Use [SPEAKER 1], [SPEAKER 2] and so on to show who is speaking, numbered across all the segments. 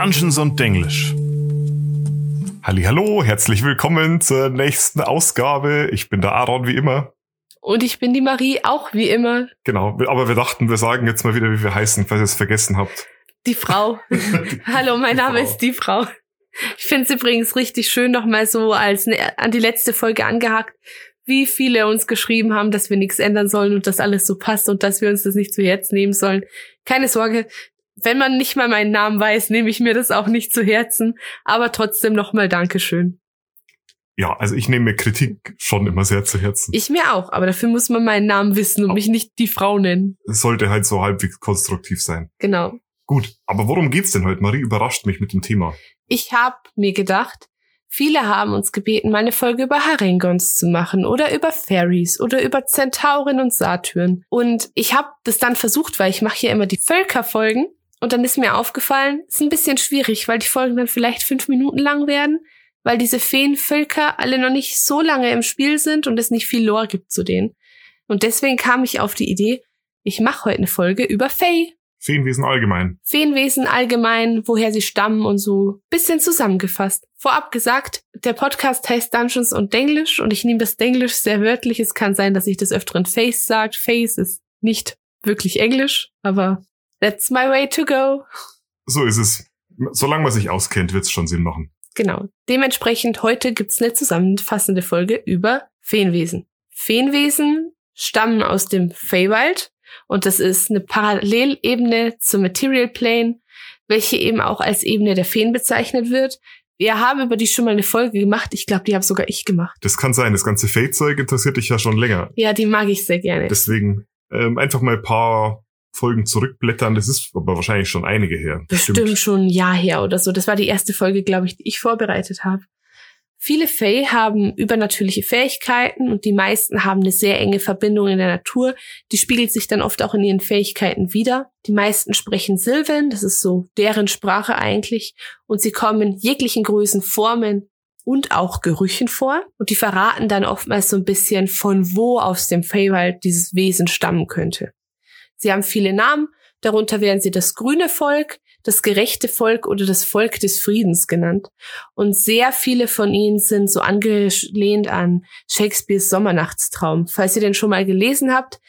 [SPEAKER 1] Dungeons und Denglisch. Hallo, herzlich willkommen zur nächsten Ausgabe. Ich bin der Aaron wie immer.
[SPEAKER 2] Und ich bin die Marie, auch wie immer.
[SPEAKER 1] Genau, aber wir dachten, wir sagen jetzt mal wieder, wie wir heißen, falls ihr es vergessen habt.
[SPEAKER 2] Die Frau. Hallo, mein die Name Frau. ist die Frau. Ich finde es übrigens richtig schön, nochmal so als ne, an die letzte Folge angehakt, wie viele uns geschrieben haben, dass wir nichts ändern sollen und dass alles so passt und dass wir uns das nicht zu Herzen nehmen sollen. Keine Sorge, wenn man nicht mal meinen Namen weiß, nehme ich mir das auch nicht zu Herzen. Aber trotzdem nochmal Dankeschön.
[SPEAKER 1] Ja, also ich nehme mir Kritik schon immer sehr zu Herzen.
[SPEAKER 2] Ich mir auch, aber dafür muss man meinen Namen wissen und mich nicht die Frau nennen.
[SPEAKER 1] Es sollte halt so halbwegs konstruktiv sein.
[SPEAKER 2] Genau.
[SPEAKER 1] Gut, aber worum geht's denn heute? Marie überrascht mich mit dem Thema.
[SPEAKER 2] Ich habe mir gedacht, viele haben uns gebeten, mal eine Folge über Harengons zu machen oder über Fairies oder über Zentauren und Satyren. Und ich habe das dann versucht, weil ich mache hier immer die Völkerfolgen und dann ist mir aufgefallen, ist ein bisschen schwierig, weil die Folgen dann vielleicht fünf Minuten lang werden, weil diese Feenvölker alle noch nicht so lange im Spiel sind und es nicht viel Lore gibt zu denen. Und deswegen kam ich auf die Idee, ich mache heute eine Folge über Fey.
[SPEAKER 1] Feenwesen allgemein.
[SPEAKER 2] Feenwesen allgemein, woher sie stammen und so. Bisschen zusammengefasst. Vorab gesagt, der Podcast heißt Dungeons und Denglisch und ich nehme das Denglisch sehr wörtlich. Es kann sein, dass ich das öfteren Face sagt. Face ist nicht wirklich Englisch, aber That's my way to go.
[SPEAKER 1] So ist es. Solange man sich auskennt, wird es schon Sinn machen.
[SPEAKER 2] Genau. Dementsprechend heute gibt's eine zusammenfassende Folge über Feenwesen. Feenwesen stammen aus dem Feywild und das ist eine Parallelebene zum Material Plane, welche eben auch als Ebene der Feen bezeichnet wird. Wir haben über die schon mal eine Folge gemacht. Ich glaube, die habe sogar ich gemacht.
[SPEAKER 1] Das kann sein. Das ganze Fey-Zeug interessiert dich ja schon länger.
[SPEAKER 2] Ja, die mag ich sehr gerne.
[SPEAKER 1] Deswegen ähm, einfach mal ein paar Folgen zurückblättern. Das ist aber wahrscheinlich schon einige her.
[SPEAKER 2] Bestimmt, Bestimmt schon ein Jahr her oder so. Das war die erste Folge, glaube ich, die ich vorbereitet habe. Viele Fae haben übernatürliche Fähigkeiten und die meisten haben eine sehr enge Verbindung in der Natur. Die spiegelt sich dann oft auch in ihren Fähigkeiten wieder. Die meisten sprechen Silvan, das ist so deren Sprache eigentlich, und sie kommen in jeglichen Größen, Formen und auch Gerüchen vor. Und die verraten dann oftmals so ein bisschen, von wo aus dem Feywild dieses Wesen stammen könnte. Sie haben viele Namen, darunter werden sie das grüne Volk, das gerechte Volk oder das Volk des Friedens genannt. Und sehr viele von ihnen sind so angelehnt an Shakespeares Sommernachtstraum. Falls ihr den schon mal gelesen habt,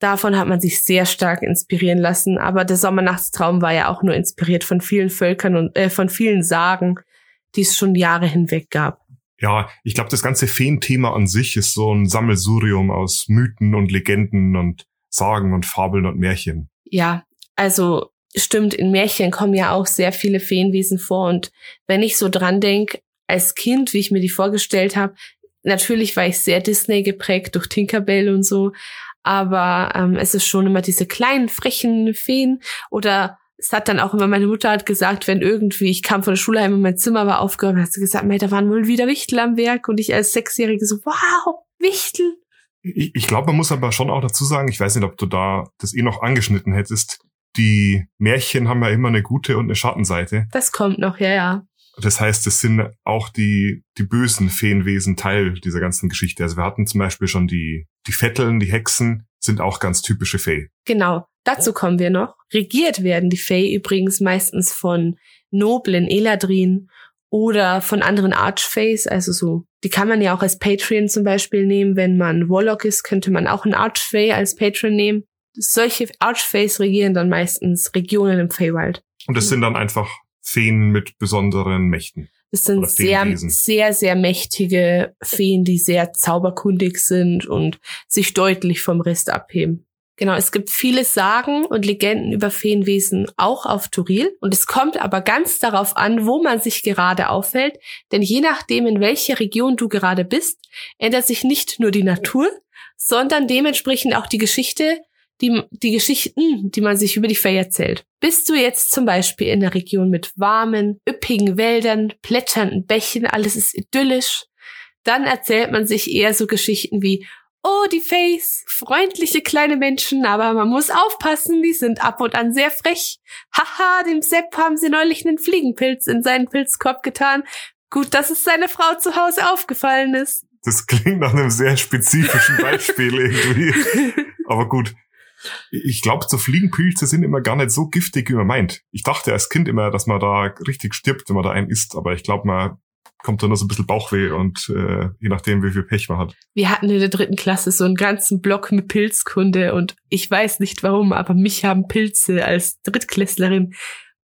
[SPEAKER 2] davon hat man sich sehr stark inspirieren lassen. Aber der Sommernachtstraum war ja auch nur inspiriert von vielen Völkern und äh, von vielen Sagen, die es schon Jahre hinweg gab.
[SPEAKER 1] Ja, ich glaube, das ganze Feenthema an sich ist so ein Sammelsurium aus Mythen und Legenden und Sagen und Fabeln und Märchen.
[SPEAKER 2] Ja, also stimmt, in Märchen kommen ja auch sehr viele Feenwesen vor. Und wenn ich so dran denke, als Kind, wie ich mir die vorgestellt habe, natürlich war ich sehr Disney geprägt durch Tinkerbell und so, aber ähm, es ist schon immer diese kleinen, frechen Feen oder es hat dann auch immer, meine Mutter hat gesagt, wenn irgendwie, ich kam von der Schule heim und mein Zimmer war aufgeräumt, hat sie gesagt, da waren wohl wieder Wichtel am Werk und ich als Sechsjährige so, wow, Wichtel.
[SPEAKER 1] Ich, ich glaube, man muss aber schon auch dazu sagen, ich weiß nicht, ob du da das eh noch angeschnitten hättest. Die Märchen haben ja immer eine gute und eine Schattenseite.
[SPEAKER 2] Das kommt noch, ja, ja.
[SPEAKER 1] Das heißt, es sind auch die, die bösen Feenwesen Teil dieser ganzen Geschichte. Also wir hatten zum Beispiel schon die, die Vetteln, die Hexen, sind auch ganz typische Fee.
[SPEAKER 2] Genau, dazu kommen wir noch. Regiert werden die Fee übrigens meistens von noblen Eladrin oder von anderen Archfays, also so. Die kann man ja auch als Patreon zum Beispiel nehmen. Wenn man Warlock ist, könnte man auch einen Archfay als Patreon nehmen. Solche Archfays regieren dann meistens Regionen im Feywild.
[SPEAKER 1] Und das sind dann einfach Feen mit besonderen Mächten.
[SPEAKER 2] Das sind sehr, sehr, sehr mächtige Feen, die sehr zauberkundig sind und sich deutlich vom Rest abheben. Genau, es gibt viele Sagen und Legenden über Feenwesen auch auf Turil und es kommt aber ganz darauf an, wo man sich gerade aufhält, denn je nachdem, in welcher Region du gerade bist, ändert sich nicht nur die Natur, sondern dementsprechend auch die Geschichte, die, die Geschichten, die man sich über die Fee erzählt. Bist du jetzt zum Beispiel in einer Region mit warmen, üppigen Wäldern, plätschernden Bächen, alles ist idyllisch, dann erzählt man sich eher so Geschichten wie Oh, die Face, freundliche kleine Menschen, aber man muss aufpassen, die sind ab und an sehr frech. Haha, dem Sepp haben sie neulich einen Fliegenpilz in seinen Pilzkorb getan. Gut, dass es seine Frau zu Hause aufgefallen ist.
[SPEAKER 1] Das klingt nach einem sehr spezifischen Beispiel irgendwie. Aber gut. Ich glaube, so Fliegenpilze sind immer gar nicht so giftig, wie man meint. Ich dachte als Kind immer, dass man da richtig stirbt, wenn man da einen isst, aber ich glaube, man kommt da nur so ein bisschen Bauchweh und äh, je nachdem, wie viel Pech man hat.
[SPEAKER 2] Wir hatten in der dritten Klasse so einen ganzen Block mit Pilzkunde und ich weiß nicht warum, aber mich haben Pilze als Drittklässlerin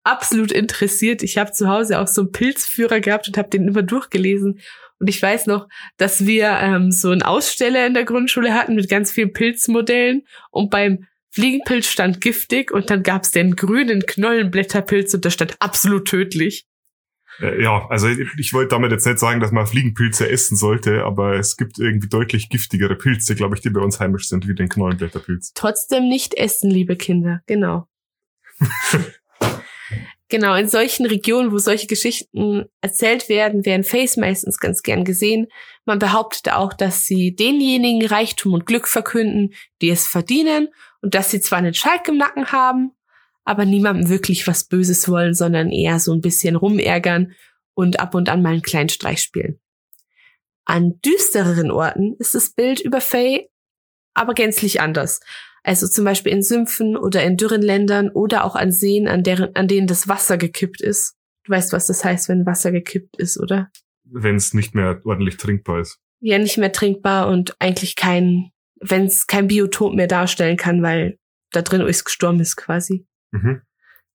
[SPEAKER 2] absolut interessiert. Ich habe zu Hause auch so einen Pilzführer gehabt und habe den immer durchgelesen. Und ich weiß noch, dass wir ähm, so einen Aussteller in der Grundschule hatten mit ganz vielen Pilzmodellen und beim Fliegenpilz stand giftig und dann gab es den grünen Knollenblätterpilz und der stand absolut tödlich.
[SPEAKER 1] Äh, ja, also ich, ich wollte damit jetzt nicht sagen, dass man Fliegenpilze essen sollte, aber es gibt irgendwie deutlich giftigere Pilze, glaube ich, die bei uns heimisch sind, wie den Knollenblätterpilz.
[SPEAKER 2] Trotzdem nicht essen, liebe Kinder, genau. genau, in solchen Regionen, wo solche Geschichten erzählt werden, werden Face meistens ganz gern gesehen. Man behauptet auch, dass sie denjenigen Reichtum und Glück verkünden, die es verdienen und dass sie zwar einen Schalk im Nacken haben, aber niemandem wirklich was Böses wollen, sondern eher so ein bisschen rumärgern und ab und an mal einen kleinen Streich spielen. An düstereren Orten ist das Bild über Faye aber gänzlich anders. Also zum Beispiel in Sümpfen oder in dürren Ländern oder auch an Seen, an, deren, an denen das Wasser gekippt ist. Du weißt, was das heißt, wenn Wasser gekippt ist, oder?
[SPEAKER 1] Wenn es nicht mehr ordentlich trinkbar ist.
[SPEAKER 2] Ja, nicht mehr trinkbar und eigentlich kein, wenn es kein Biotop mehr darstellen kann, weil da drin alles gestorben ist quasi. Mhm.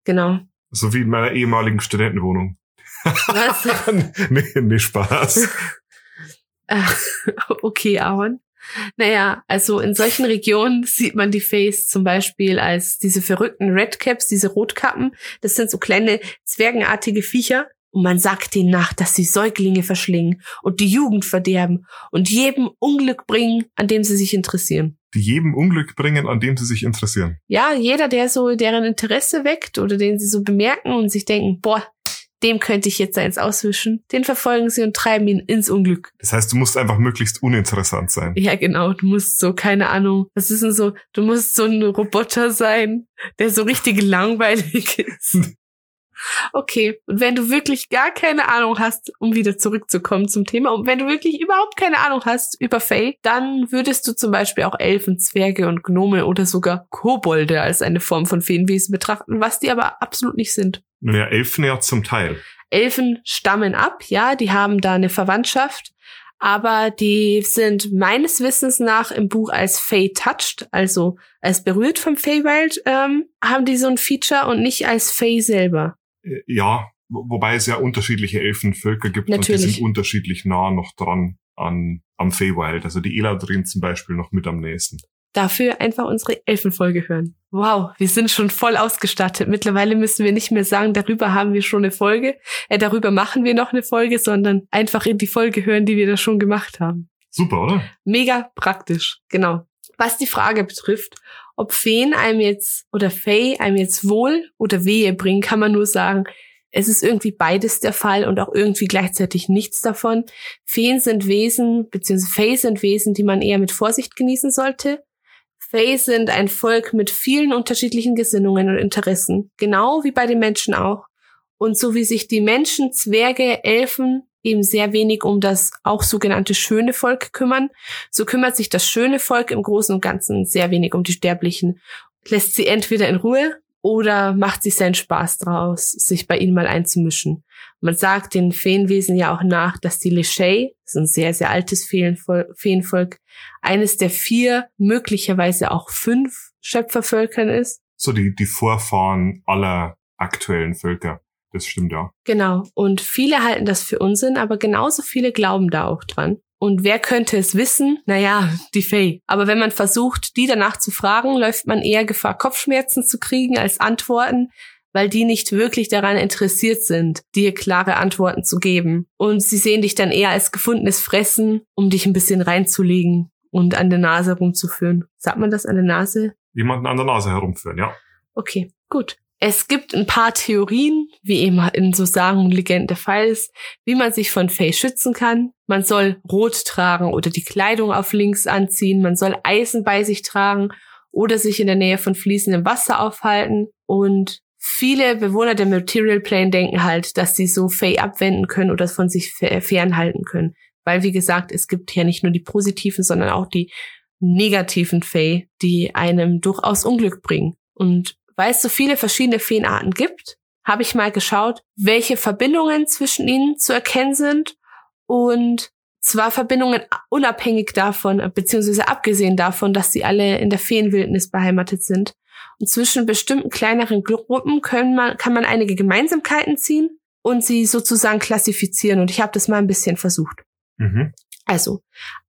[SPEAKER 2] Genau.
[SPEAKER 1] So wie in meiner ehemaligen Studentenwohnung.
[SPEAKER 2] Was?
[SPEAKER 1] nee, nee, Spaß.
[SPEAKER 2] okay, Aaron. Naja, also in solchen Regionen sieht man die Face zum Beispiel als diese verrückten Redcaps, diese Rotkappen. Das sind so kleine zwergenartige Viecher. Und man sagt ihnen nach, dass sie Säuglinge verschlingen und die Jugend verderben und jedem Unglück bringen, an dem sie sich interessieren.
[SPEAKER 1] Die jedem Unglück bringen, an dem sie sich interessieren.
[SPEAKER 2] Ja, jeder, der so deren Interesse weckt oder den sie so bemerken und sich denken, boah, dem könnte ich jetzt eins auswischen. Den verfolgen sie und treiben ihn ins Unglück.
[SPEAKER 1] Das heißt, du musst einfach möglichst uninteressant sein.
[SPEAKER 2] Ja, genau. Du musst so, keine Ahnung, was ist denn so? Du musst so ein Roboter sein, der so richtig langweilig ist. Okay, und wenn du wirklich gar keine Ahnung hast, um wieder zurückzukommen zum Thema, und wenn du wirklich überhaupt keine Ahnung hast über Fae, dann würdest du zum Beispiel auch Elfen, Zwerge und Gnome oder sogar Kobolde als eine Form von Feenwesen betrachten, was die aber absolut nicht sind.
[SPEAKER 1] Naja, Elfen ja zum Teil.
[SPEAKER 2] Elfen stammen ab, ja, die haben da eine Verwandtschaft, aber die sind meines Wissens nach im Buch als Fey touched, also als berührt vom Feywild, ähm, haben die so ein Feature und nicht als Fey selber.
[SPEAKER 1] Äh, ja, wobei es ja unterschiedliche Elfenvölker gibt Natürlich. und die sind unterschiedlich nah noch dran an am Feywild. Also die Eladrin zum Beispiel noch mit am nächsten
[SPEAKER 2] dafür einfach unsere Elfenfolge hören. Wow, wir sind schon voll ausgestattet. Mittlerweile müssen wir nicht mehr sagen, darüber haben wir schon eine Folge, äh, darüber machen wir noch eine Folge, sondern einfach in die Folge hören, die wir da schon gemacht haben.
[SPEAKER 1] Super, oder?
[SPEAKER 2] Mega praktisch, genau. Was die Frage betrifft, ob Feen einem jetzt oder Fey einem jetzt Wohl oder Wehe bringen, kann man nur sagen, es ist irgendwie beides der Fall und auch irgendwie gleichzeitig nichts davon. Feen sind Wesen, beziehungsweise Fey sind Wesen, die man eher mit Vorsicht genießen sollte. Fae sind ein Volk mit vielen unterschiedlichen Gesinnungen und Interessen, genau wie bei den Menschen auch. Und so wie sich die Menschen, Zwerge, Elfen eben sehr wenig um das auch sogenannte schöne Volk kümmern, so kümmert sich das schöne Volk im Großen und Ganzen sehr wenig um die Sterblichen, lässt sie entweder in Ruhe oder macht sich seinen Spaß draus, sich bei ihnen mal einzumischen. Man sagt den Feenwesen ja auch nach, dass die Leshay, das ist ein sehr, sehr altes Feenvolk, eines der vier, möglicherweise auch fünf Schöpfervölkern ist.
[SPEAKER 1] So die, die Vorfahren aller aktuellen Völker. Das stimmt ja.
[SPEAKER 2] Genau. Und viele halten das für Unsinn, aber genauso viele glauben da auch dran. Und wer könnte es wissen? Naja, die Faye. Aber wenn man versucht, die danach zu fragen, läuft man eher Gefahr, Kopfschmerzen zu kriegen als Antworten, weil die nicht wirklich daran interessiert sind, dir klare Antworten zu geben. Und sie sehen dich dann eher als gefundenes Fressen, um dich ein bisschen reinzulegen und an der Nase rumzuführen. Sagt man das an der Nase?
[SPEAKER 1] Jemanden an der Nase herumführen, ja.
[SPEAKER 2] Okay, gut. Es gibt ein paar Theorien, wie immer in so Sagen und Legenden der Fall ist, wie man sich von Fey schützen kann. Man soll Rot tragen oder die Kleidung auf links anziehen. Man soll Eisen bei sich tragen oder sich in der Nähe von fließendem Wasser aufhalten. Und viele Bewohner der Material Plane denken halt, dass sie so Fey abwenden können oder von sich fernhalten können. Weil, wie gesagt, es gibt ja nicht nur die positiven, sondern auch die negativen Fee, die einem durchaus Unglück bringen. Und weil es so viele verschiedene Feenarten gibt, habe ich mal geschaut, welche Verbindungen zwischen ihnen zu erkennen sind und zwar Verbindungen unabhängig davon, beziehungsweise abgesehen davon, dass sie alle in der Feenwildnis beheimatet sind. Und zwischen bestimmten kleineren Gruppen können man, kann man einige Gemeinsamkeiten ziehen und sie sozusagen klassifizieren. Und ich habe das mal ein bisschen versucht. Mhm. Also,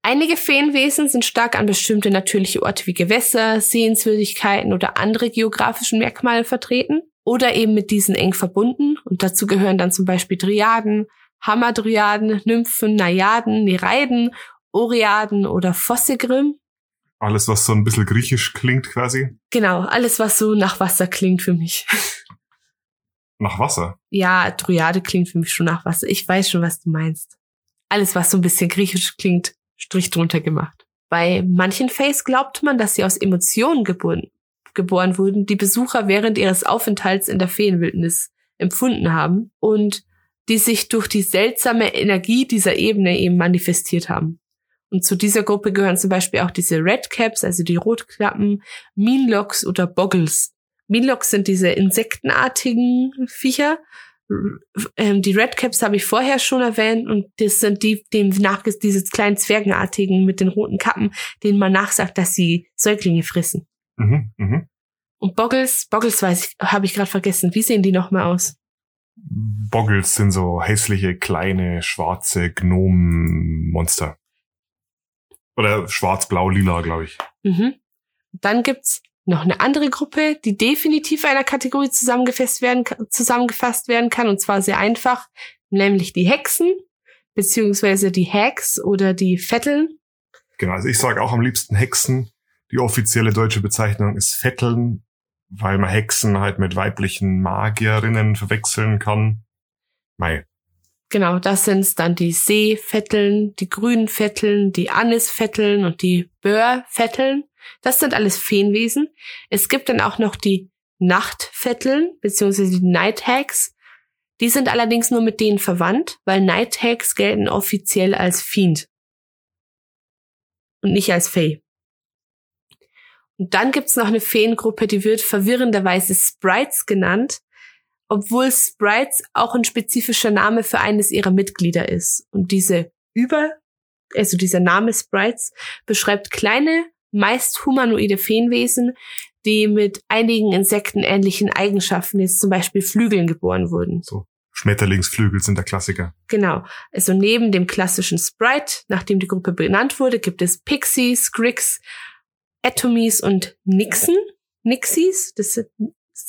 [SPEAKER 2] einige Feenwesen sind stark an bestimmte natürliche Orte wie Gewässer, Sehenswürdigkeiten oder andere geografischen Merkmale vertreten oder eben mit diesen eng verbunden. Und dazu gehören dann zum Beispiel Triaden, Hamadryaden, Nymphen, Najaden, Nereiden, Oreaden oder Fossigrim.
[SPEAKER 1] Alles, was so ein bisschen griechisch klingt quasi.
[SPEAKER 2] Genau, alles, was so nach Wasser klingt für mich.
[SPEAKER 1] Nach Wasser?
[SPEAKER 2] Ja, Dryade klingt für mich schon nach Wasser. Ich weiß schon, was du meinst. Alles, was so ein bisschen griechisch klingt, Strich drunter gemacht. Bei manchen Face glaubt man, dass sie aus Emotionen geboren, geboren wurden, die Besucher während ihres Aufenthalts in der Feenwildnis empfunden haben und die sich durch die seltsame Energie dieser Ebene eben manifestiert haben. Und zu dieser Gruppe gehören zum Beispiel auch diese Redcaps, also die Rotklappen, Meanlocks oder Boggles. Meanlocks sind diese insektenartigen Viecher. Ähm, die Redcaps habe ich vorher schon erwähnt und das sind die, dem nach diese kleinen Zwergenartigen mit den roten Kappen, denen man nachsagt, dass sie Säuglinge fressen. Mhm, mh. Und Boggles, Boggles weiß ich, habe ich gerade vergessen. Wie sehen die nochmal aus?
[SPEAKER 1] Boggles sind so hässliche, kleine, schwarze Gnomenmonster. Oder schwarz-blau-lila, glaube ich.
[SPEAKER 2] Mhm. Dann gibt's noch eine andere Gruppe, die definitiv einer Kategorie zusammengefasst werden, zusammengefasst werden kann, und zwar sehr einfach, nämlich die Hexen, beziehungsweise die Hacks oder die Vetteln.
[SPEAKER 1] Genau, also ich sage auch am liebsten Hexen. Die offizielle deutsche Bezeichnung ist Vetteln, weil man Hexen halt mit weiblichen Magierinnen verwechseln kann. Mei.
[SPEAKER 2] Genau, das sind dann die Seefetteln, die Grünfetteln, die Anisfetteln und die Börfetteln. Das sind alles Feenwesen. Es gibt dann auch noch die Nachtfetteln, beziehungsweise die Nighthags. Die sind allerdings nur mit denen verwandt, weil Nighthags gelten offiziell als Fiend. Und nicht als Fee. Und dann gibt's noch eine Feengruppe, die wird verwirrenderweise Sprites genannt, obwohl Sprites auch ein spezifischer Name für eines ihrer Mitglieder ist. Und diese Über, also dieser Name Sprites, beschreibt kleine, meist humanoide Feenwesen, die mit einigen insektenähnlichen Eigenschaften, jetzt zum Beispiel Flügeln, geboren wurden.
[SPEAKER 1] So. Schmetterlingsflügel sind der Klassiker.
[SPEAKER 2] Genau. Also neben dem klassischen Sprite, nachdem die Gruppe benannt wurde, gibt es Pixies, Gricks, Atomies und Nixon. Nixies, das sind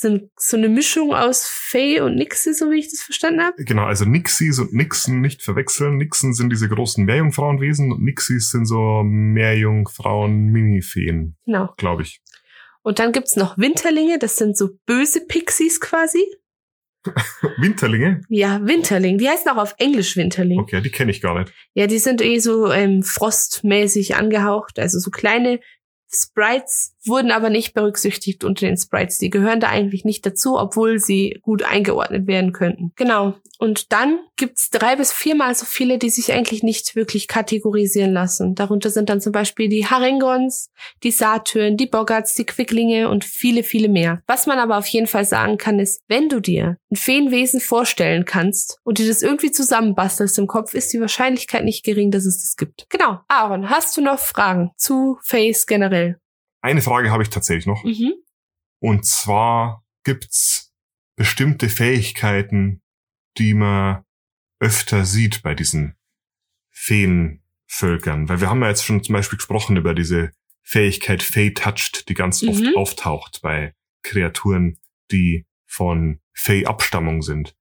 [SPEAKER 2] so eine Mischung aus Fey und Nixie, so wie ich das verstanden habe.
[SPEAKER 1] Genau, also Nixies und Nixon nicht verwechseln. Nixon sind diese großen Meerjungfrauenwesen und Nixies sind so Meerjungfrauen-Mini-Feen. Genau. Glaube ich.
[SPEAKER 2] Und dann gibt's noch Winterlinge, das sind so böse Pixies quasi.
[SPEAKER 1] Winterlinge?
[SPEAKER 2] Ja, Winterling. Die heißen auch auf Englisch Winterling.
[SPEAKER 1] Okay, die kenne ich gar nicht.
[SPEAKER 2] Ja, die sind eh so ähm, frostmäßig angehaucht, also so kleine Sprites wurden aber nicht berücksichtigt unter den Sprites. Die gehören da eigentlich nicht dazu, obwohl sie gut eingeordnet werden könnten. Genau. Und dann gibt's drei bis viermal so viele, die sich eigentlich nicht wirklich kategorisieren lassen. Darunter sind dann zum Beispiel die Haringons, die Satyren, die Boggarts, die Quicklinge und viele, viele mehr. Was man aber auf jeden Fall sagen kann, ist, wenn du dir ein Feenwesen vorstellen kannst und dir das irgendwie zusammenbastelst im Kopf, ist die Wahrscheinlichkeit nicht gering, dass es das gibt. Genau. Aaron, hast du noch Fragen zu Face generell?
[SPEAKER 1] Eine Frage habe ich tatsächlich noch. Mhm. Und zwar gibt's bestimmte Fähigkeiten, die man öfter sieht bei diesen Feenvölkern. Weil wir haben ja jetzt schon zum Beispiel gesprochen über diese Fähigkeit Fey Touched, die ganz mhm. oft auftaucht bei Kreaturen, die von Fey-Abstammung sind.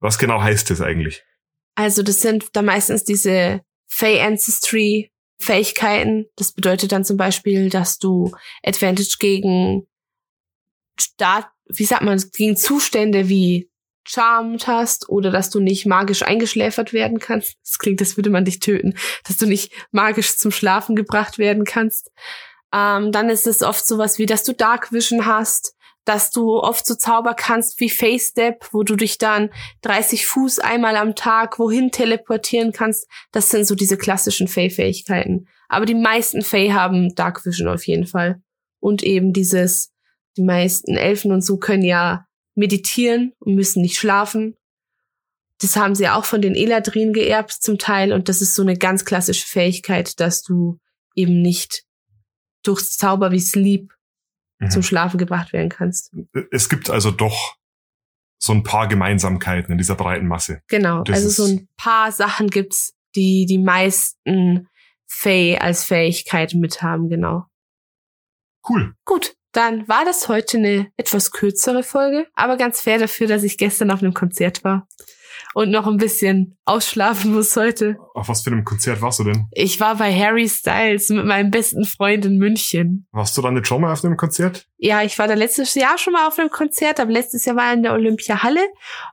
[SPEAKER 1] Was genau heißt das eigentlich?
[SPEAKER 2] Also das sind da meistens diese Fey Ancestry Fähigkeiten. Das bedeutet dann zum Beispiel, dass du Advantage gegen Start, wie sagt man, gegen Zustände wie Charmed hast oder dass du nicht magisch eingeschläfert werden kannst. Das klingt, als würde man dich töten. Dass du nicht magisch zum Schlafen gebracht werden kannst. Ähm, dann ist es oft sowas wie, dass du Dark Vision hast, dass du oft so Zauber kannst wie Face Step, wo du dich dann 30 Fuß einmal am Tag wohin teleportieren kannst. Das sind so diese klassischen Fey-Fähigkeiten. Aber die meisten Fae haben Dark Vision auf jeden Fall. Und eben dieses, die meisten Elfen und so können ja meditieren und müssen nicht schlafen. Das haben sie auch von den Eladrin geerbt zum Teil. Und das ist so eine ganz klassische Fähigkeit, dass du eben nicht durchs Zauber wie Sleep mhm. zum Schlafen gebracht werden kannst.
[SPEAKER 1] Es gibt also doch so ein paar Gemeinsamkeiten in dieser breiten Masse.
[SPEAKER 2] Genau, das also so ein paar Sachen gibt's, die die meisten Fae als Fähigkeit mit haben, genau.
[SPEAKER 1] Cool.
[SPEAKER 2] Gut, dann war das heute eine etwas kürzere Folge, aber ganz fair dafür, dass ich gestern auf einem Konzert war und noch ein bisschen ausschlafen muss heute.
[SPEAKER 1] Auf was für einem Konzert warst du denn?
[SPEAKER 2] Ich war bei Harry Styles mit meinem besten Freund in München.
[SPEAKER 1] Warst du dann nicht schon mal auf einem Konzert?
[SPEAKER 2] Ja, ich war da letztes Jahr schon mal auf einem Konzert, aber letztes Jahr war er in der Olympiahalle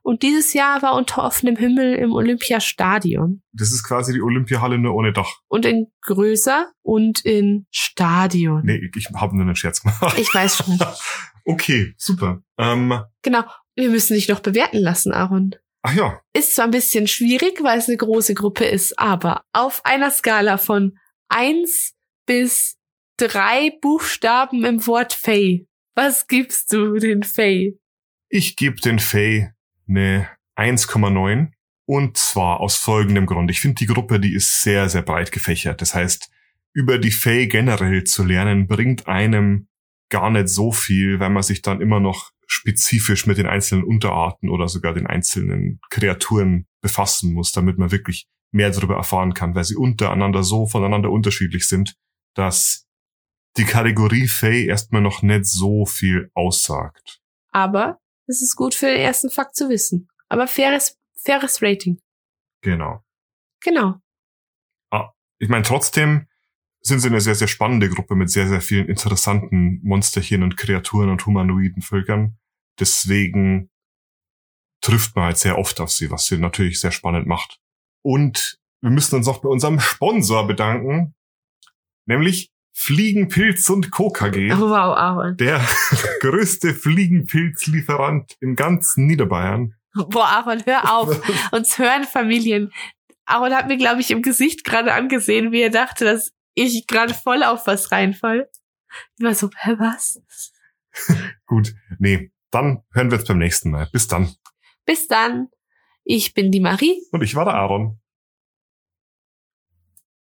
[SPEAKER 2] und dieses Jahr war unter offenem Himmel im Olympiastadion.
[SPEAKER 1] Das ist quasi die Olympiahalle nur ohne Dach.
[SPEAKER 2] Und in größer und in Stadion.
[SPEAKER 1] Nee, ich habe nur einen Scherz gemacht.
[SPEAKER 2] Ich weiß schon.
[SPEAKER 1] okay, super. Ähm,
[SPEAKER 2] genau. Wir müssen dich noch bewerten lassen, Aaron.
[SPEAKER 1] Ach ja.
[SPEAKER 2] Ist zwar ein bisschen schwierig, weil es eine große Gruppe ist, aber auf einer Skala von eins bis drei Buchstaben im Wort Fey, was gibst du den Fey?
[SPEAKER 1] Ich gebe den Fey eine 1,9 und zwar aus folgendem Grund. Ich finde die Gruppe, die ist sehr, sehr breit gefächert. Das heißt, über die Fey generell zu lernen, bringt einem gar nicht so viel, wenn man sich dann immer noch spezifisch mit den einzelnen Unterarten oder sogar den einzelnen Kreaturen befassen muss, damit man wirklich mehr darüber erfahren kann, weil sie untereinander so voneinander unterschiedlich sind, dass die Kategorie Fey erstmal noch nicht so viel aussagt.
[SPEAKER 2] Aber es ist gut für den ersten Fakt zu wissen. Aber faires, faires Rating.
[SPEAKER 1] Genau.
[SPEAKER 2] Genau.
[SPEAKER 1] Ah, ich meine, trotzdem sind sie eine sehr, sehr spannende Gruppe mit sehr, sehr vielen interessanten Monsterchen und Kreaturen und humanoiden Völkern. Deswegen trifft man halt sehr oft auf sie, was sie natürlich sehr spannend macht. Und wir müssen uns auch bei unserem Sponsor bedanken, nämlich Fliegenpilz und Co. KG.
[SPEAKER 2] Oh, wow, Aaron.
[SPEAKER 1] Der größte Fliegenpilzlieferant im ganzen Niederbayern.
[SPEAKER 2] Boah, Aaron, hör auf. Uns hören Familien. Aaron hat mir, glaube ich, im Gesicht gerade angesehen, wie er dachte, dass ich gerade voll auf was reinfall. Ich war so, hä, was?
[SPEAKER 1] Gut, nee, dann hören wir uns beim nächsten Mal. Bis dann.
[SPEAKER 2] Bis dann. Ich bin die Marie.
[SPEAKER 1] Und ich war der Aaron.